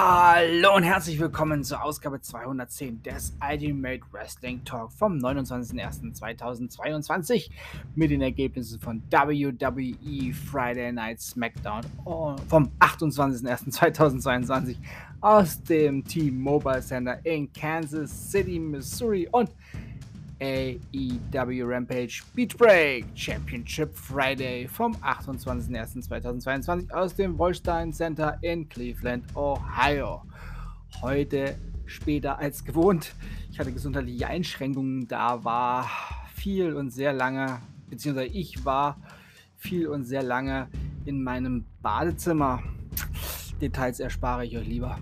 Hallo und herzlich willkommen zur Ausgabe 210 des Ultimate Wrestling Talk vom 29.01.2022 mit den Ergebnissen von WWE Friday Night SmackDown vom 28.01.2022 aus dem T-Mobile Center in Kansas City, Missouri und AEW Rampage Beach Break Championship Friday vom 28.01.2022 aus dem Wolstein Center in Cleveland, Ohio. Heute später als gewohnt. Ich hatte gesundheitliche Einschränkungen, da war viel und sehr lange, beziehungsweise ich war viel und sehr lange in meinem Badezimmer. Details erspare ich euch lieber.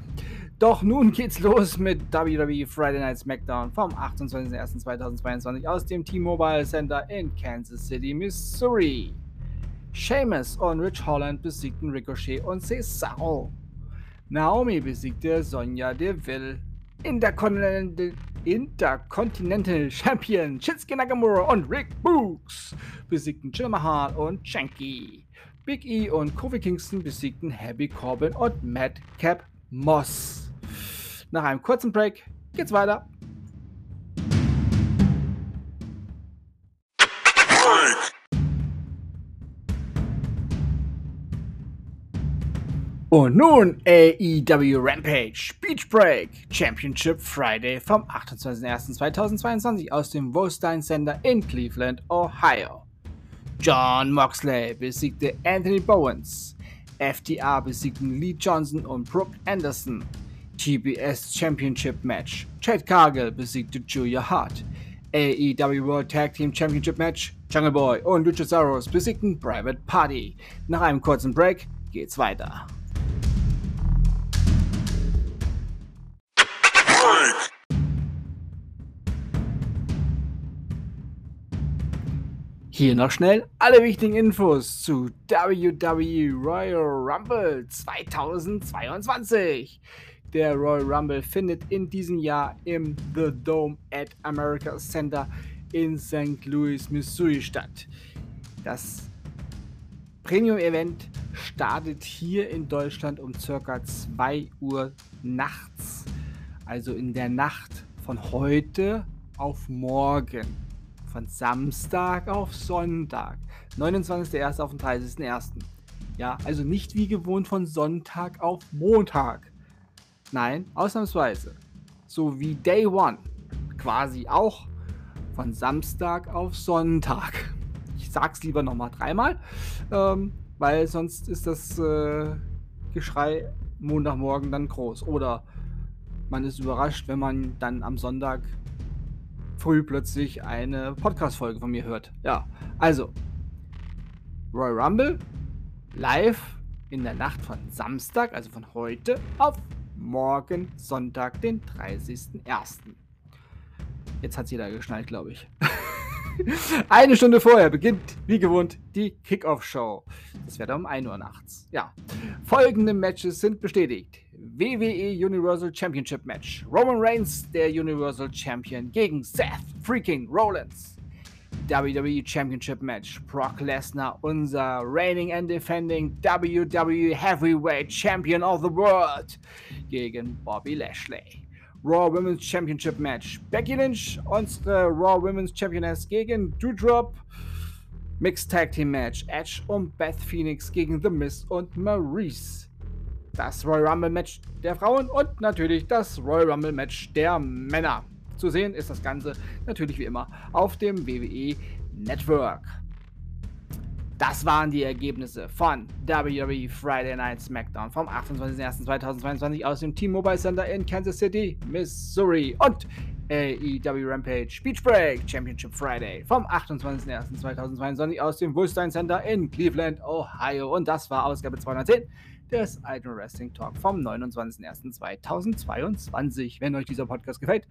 Doch nun geht's los mit WWE Friday Night SmackDown vom 28.01.2022 aus dem T-Mobile Center in Kansas City, Missouri. Sheamus und Rich Holland besiegten Ricochet und Cesaro. Naomi besiegte Sonja Deville. Intercontinental, Intercontinental Champion Shinsuke Nakamura und Rick Books besiegten Jill Mahal und Shanky. Big E und Kofi Kingston besiegten Happy Corbin und Madcap Moss. Nach einem kurzen Break geht's weiter. Und nun AEW Rampage Beach Break Championship Friday vom 28.01.2022 aus dem Wolstein Center in Cleveland, Ohio. John Moxley besiegte Anthony Bowens. FTA besiegten Lee Johnson und Brooke Anderson. TBS Championship Match. Chad Cargill besiegte Julia Hart. AEW World Tag Team Championship Match. Jungle Boy und Luchasaurus besiegten Private Party. Nach einem kurzen Break geht's weiter. Hier noch schnell alle wichtigen Infos zu WWE Royal Rumble 2022. Der Royal Rumble findet in diesem Jahr im The Dome at America Center in St. Louis, Missouri statt. Das Premium-Event startet hier in Deutschland um circa 2 Uhr nachts, also in der Nacht von heute auf morgen, von Samstag auf Sonntag, 29.01. auf den 30.01. Ja, also nicht wie gewohnt von Sonntag auf Montag. Nein, ausnahmsweise. So wie Day One. Quasi auch von Samstag auf Sonntag. Ich sag's lieber nochmal dreimal, ähm, weil sonst ist das äh, Geschrei Montagmorgen dann groß. Oder man ist überrascht, wenn man dann am Sonntag früh plötzlich eine Podcast-Folge von mir hört. Ja, also Royal Rumble live in der Nacht von Samstag, also von heute auf morgen Sonntag, den 30.01. Jetzt hat jeder geschnallt, glaube ich. Eine Stunde vorher beginnt, wie gewohnt, die Kickoff-Show. Das wäre um 1 Uhr nachts. Ja. Folgende Matches sind bestätigt. WWE Universal Championship Match. Roman Reigns, der Universal Champion, gegen Seth Freaking Rollins. WWE Championship Match. Brock Lesnar, unser reigning and defending WWE Heavyweight Champion of the World, gegen Bobby Lashley. Raw Women's Championship Match. Becky Lynch, unsere Raw Women's Championess, gegen Doudrop. Mixed Tag Team Match. Edge und Beth Phoenix gegen The Miz und Maurice. Das Royal Rumble Match der Frauen und natürlich das Royal Rumble Match der Männer. Zu sehen ist das Ganze natürlich wie immer auf dem WWE Network. Das waren die Ergebnisse von WWE Friday Night SmackDown vom 28.01.2022 aus dem T-Mobile Center in Kansas City, Missouri und AEW Rampage Beach Break Championship Friday vom 28.01.2022 aus dem Wolstein Center in Cleveland, Ohio. Und das war Ausgabe 210 des Idol Wrestling Talk vom 29.01.2022. Wenn euch dieser Podcast gefällt,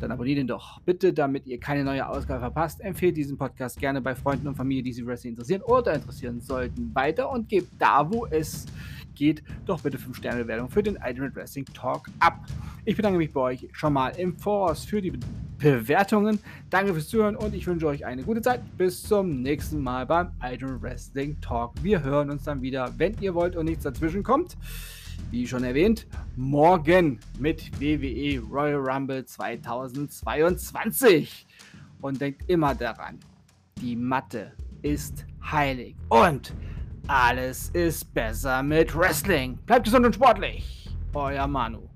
dann abonniert ihn doch bitte, damit ihr keine neue Ausgabe verpasst. Empfehlt diesen Podcast gerne bei Freunden und Familie, die sich Wrestling interessieren oder interessieren sollten, weiter und gebt da, wo es geht, doch bitte 5-Sterne-Bewertung für den Ultimate Wrestling Talk ab. Ich bedanke mich bei euch schon mal im Voraus für die Bewertungen. Danke fürs Zuhören und ich wünsche euch eine gute Zeit. Bis zum nächsten Mal beim Ultimate Wrestling Talk. Wir hören uns dann wieder, wenn ihr wollt und nichts dazwischen kommt. wie schon erwähnt, morgen mit WWE Royal Rumble 2022. Und denkt immer daran, die Matte ist heilig und alles ist besser mit Wrestling. Bleibt gesund und sportlich. Euer Manu.